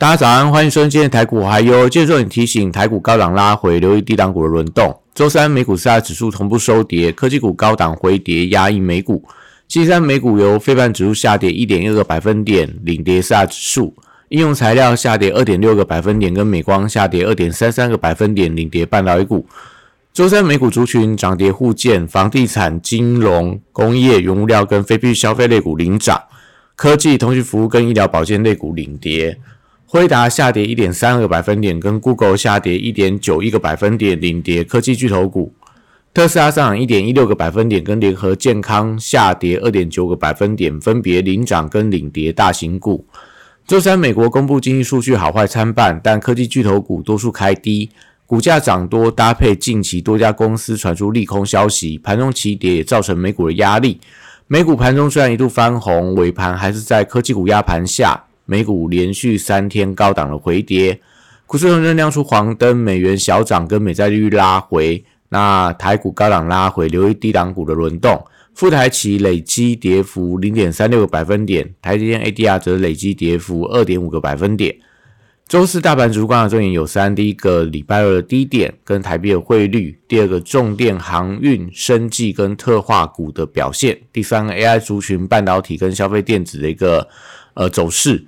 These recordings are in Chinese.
大家早安，欢迎收听今天的台股还有，接着重点提醒，台股高档拉回，留意低档股的轮动。周三美股四大指数同步收跌，科技股高档回跌，压抑美股。星期三美股由非半指数下跌一点一个百分点，领跌四大指数；应用材料下跌二点六个百分点，跟美光下跌二点三三个百分点，领跌半导体股。周三美股族群涨跌互见，房地产、金融、工业、原物料跟非必需消费类股领涨，科技、通讯服务跟医疗保健类股领跌。辉达下跌一点三个百分点，跟 Google 下跌一点九一个百分点，领跌科技巨头股。特斯拉上涨一点一六个百分点，跟联合健康下跌二点九个百分点，分别领涨跟领跌大型股。周三美国公布经济数据好坏参半，但科技巨头股多数开低，股价涨多搭配近期多家公司传出利空消息，盘中齐跌也造成美股的压力。美股盘中虽然一度翻红，尾盘还是在科技股压盘下。美股连续三天高档的回跌，股市仍然亮出黄灯，美元小涨跟美债利率拉回。那台股高档拉回，留意低档股的轮动。富台企累积跌幅零点三六个百分点，台积电 ADR 则累积跌幅二点五个百分点。周四大盘主观的重点有三：第一个礼拜二的低点跟台币的汇率；第二个重电、航运、生技跟特化股的表现；第三个 AI 族群、半导体跟消费电子的一个呃走势。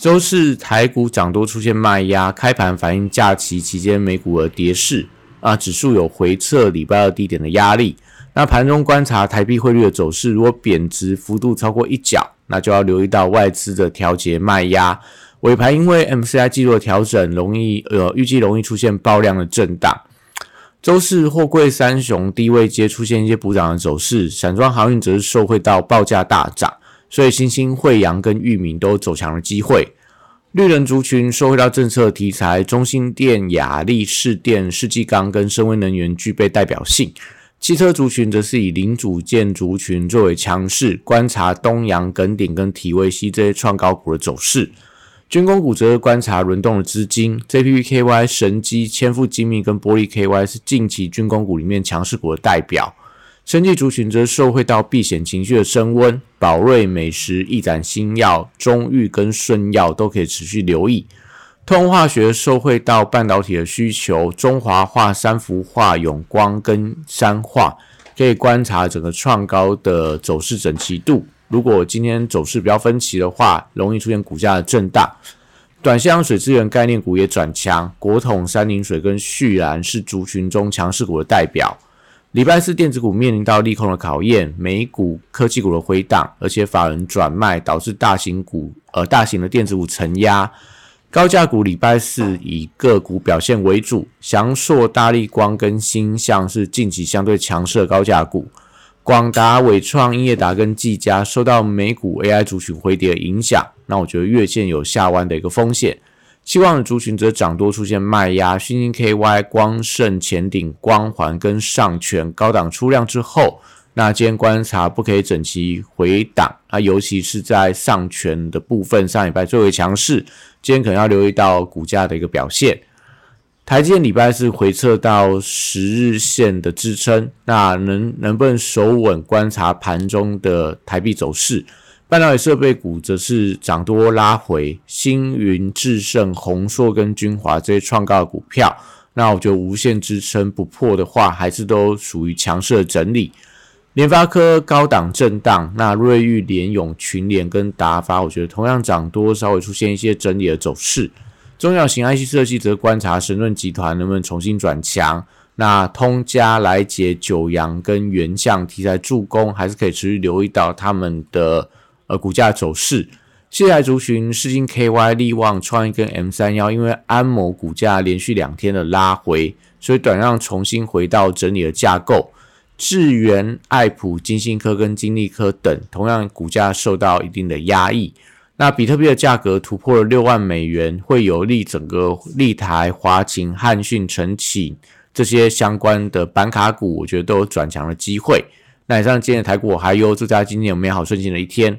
周四台股涨多出现卖压，开盘反映假期期间美股的跌势啊，指数有回撤礼拜二低点的压力。那盘中观察台币汇率的走势，如果贬值幅度超过一角，那就要留意到外资的调节卖压。尾盘因为 MCI 记录的调整，容易呃预计容易出现爆量的震荡。周四货柜三雄低位接出现一些补涨的走势，散装航运则是受惠到报价大涨。所以，新兴、惠阳跟裕民都走强的机会。绿人族群受惠到政策题材，中心电、雅力士电、世纪钢跟深威能源具备代表性。汽车族群则是以零组件族群作为强势，观察东阳、耿鼎跟体威西这些创高股的走势。军工股则是观察轮动的资金，JPPKY、神机、千富精密跟玻璃 KY 是近期军工股里面强势股的代表。生技族群则受惠到避险情绪的升温，宝瑞、美食、一展新药、中裕跟顺药都可以持续留意。通化学受惠到半导体的需求，中华化、三氟化、永光跟山化可以观察整个创高的走势整齐度。如果今天走势比较分歧的话，容易出现股价的震荡。短线水资源概念股也转强，国统、三菱水跟旭然是族群中强势股的代表。礼拜四电子股面临到利空的考验，美股科技股的回档，而且法人转卖导致大型股呃大型的电子股承压，高价股礼拜四以个股表现为主，翔硕、大力光跟新向是近期相对强势的高价股，广达、伟创、英业达跟技嘉受到美股 AI 族群回跌的影响，那我觉得月线有下弯的一个风险。期望的族群则涨多出现卖压，新兴 KY、光盛、前顶、光环跟上权高档出量之后，那今天观察不可以整齐回档啊，尤其是在上权的部分，上礼拜最为强势，今天可能要留意到股价的一个表现。台积电礼拜是回撤到十日线的支撑，那能能不能守稳？观察盘中的台币走势。半导体设备股则是涨多拉回，星云、智胜、宏硕跟君华这些创高的股票，那我觉得无限支撑不破的话，还是都属于强势的整理。联发科高档震荡，那瑞昱、联永、群联跟达发，我觉得同样涨多，稍微出现一些整理的走势。中小型 IC 设计则观察神盾集团能不能重新转强。那通家、来捷、九阳跟原相题材助攻，还是可以持续留意到他们的。而股价走势，现在族群世金 KY、利旺、创意跟 M 三幺，因为安某股价连续两天的拉回，所以短让重新回到整理的架构。智源、爱普、金星科跟金利科等，同样股价受到一定的压抑。那比特币的价格突破了六万美元，会有利整个立台、华勤、汉讯、晨起这些相关的板卡股，我觉得都有转强的机会。那以上今天的台股我还有祝大家今天有美好顺心的一天。